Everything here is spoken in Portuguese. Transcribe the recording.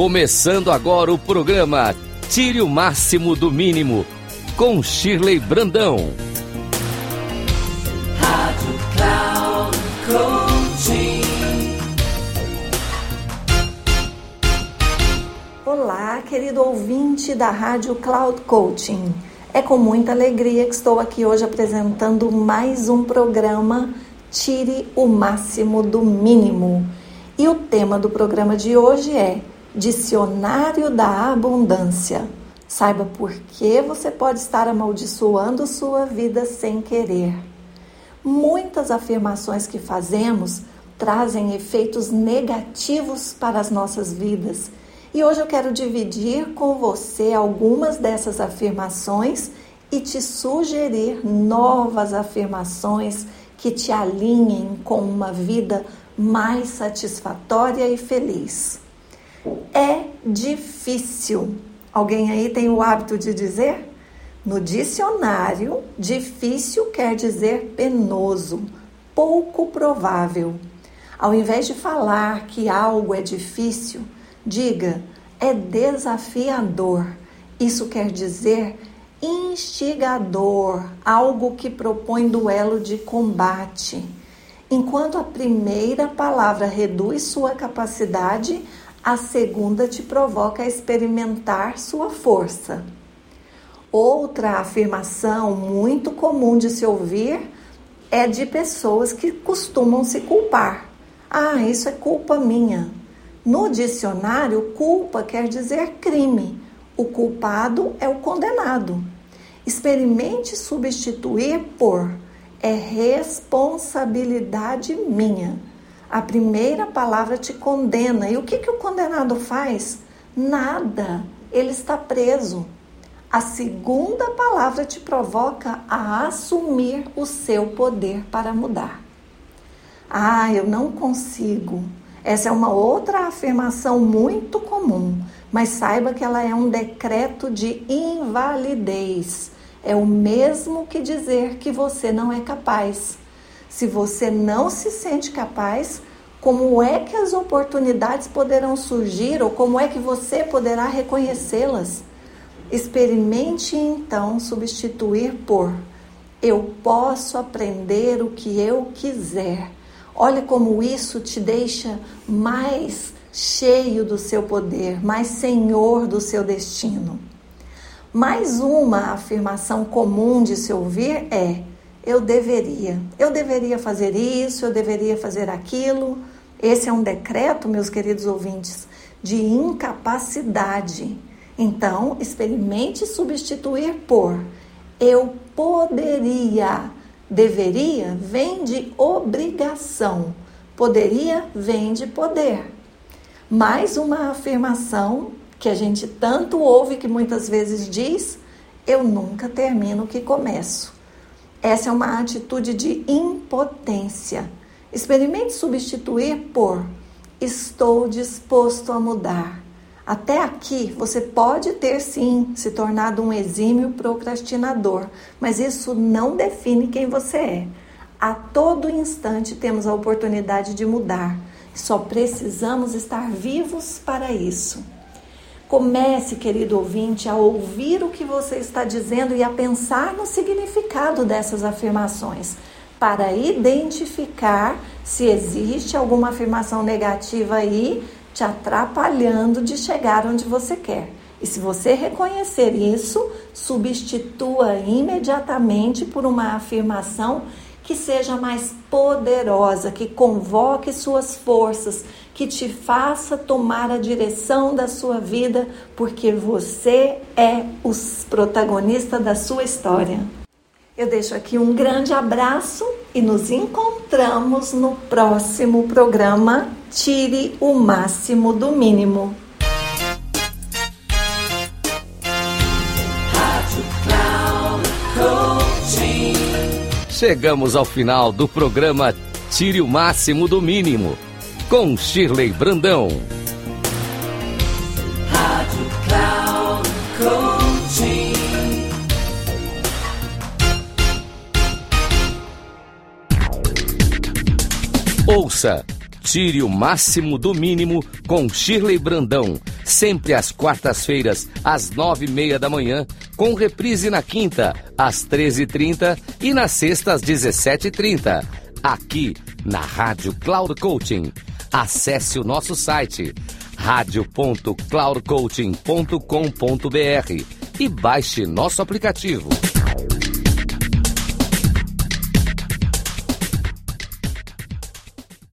Começando agora o programa Tire o Máximo do Mínimo, com Shirley Brandão. Rádio Cloud Coaching. Olá, querido ouvinte da Rádio Cloud Coaching. É com muita alegria que estou aqui hoje apresentando mais um programa Tire o Máximo do Mínimo. E o tema do programa de hoje é Dicionário da Abundância. Saiba por que você pode estar amaldiçoando sua vida sem querer. Muitas afirmações que fazemos trazem efeitos negativos para as nossas vidas. E hoje eu quero dividir com você algumas dessas afirmações e te sugerir novas afirmações que te alinhem com uma vida mais satisfatória e feliz. É difícil. Alguém aí tem o hábito de dizer? No dicionário, difícil quer dizer penoso, pouco provável. Ao invés de falar que algo é difícil, diga é desafiador. Isso quer dizer instigador, algo que propõe duelo de combate. Enquanto a primeira palavra reduz sua capacidade, a segunda te provoca a experimentar sua força. Outra afirmação muito comum de se ouvir é de pessoas que costumam se culpar. Ah, isso é culpa minha. No dicionário, culpa quer dizer crime. O culpado é o condenado. Experimente substituir por é responsabilidade minha. A primeira palavra te condena. E o que, que o condenado faz? Nada. Ele está preso. A segunda palavra te provoca a assumir o seu poder para mudar. Ah, eu não consigo. Essa é uma outra afirmação muito comum, mas saiba que ela é um decreto de invalidez. É o mesmo que dizer que você não é capaz. Se você não se sente capaz, como é que as oportunidades poderão surgir ou como é que você poderá reconhecê-las? Experimente então substituir por eu posso aprender o que eu quiser. Olha como isso te deixa mais cheio do seu poder, mais senhor do seu destino. Mais uma afirmação comum de se ouvir é: eu deveria, eu deveria fazer isso, eu deveria fazer aquilo. Esse é um decreto, meus queridos ouvintes, de incapacidade. Então, experimente substituir por eu poderia. Deveria vem de obrigação, poderia vem de poder. Mais uma afirmação que a gente tanto ouve que muitas vezes diz: eu nunca termino o que começo. Essa é uma atitude de impotência. Experimente substituir por estou disposto a mudar. Até aqui você pode ter sim se tornado um exímio procrastinador, mas isso não define quem você é. A todo instante temos a oportunidade de mudar. Só precisamos estar vivos para isso. Comece, querido ouvinte, a ouvir o que você está dizendo e a pensar no significado dessas afirmações, para identificar se existe alguma afirmação negativa aí te atrapalhando de chegar onde você quer. E se você reconhecer isso, substitua imediatamente por uma afirmação que seja mais poderosa, que convoque suas forças, que te faça tomar a direção da sua vida, porque você é o protagonista da sua história. Eu deixo aqui um grande abraço e nos encontramos no próximo programa Tire o Máximo do Mínimo. Chegamos ao final do programa Tire o Máximo do Mínimo, com Shirley Brandão. Rádio Cloud Coaching. Ouça Tire o Máximo do Mínimo com Shirley Brandão sempre às quartas-feiras, às nove e meia da manhã, com reprise na quinta, às treze e trinta e na sexta, às dezessete e trinta. Aqui, na Rádio Cloud Coaching. Acesse o nosso site radio.cloudcoaching.com.br e baixe nosso aplicativo.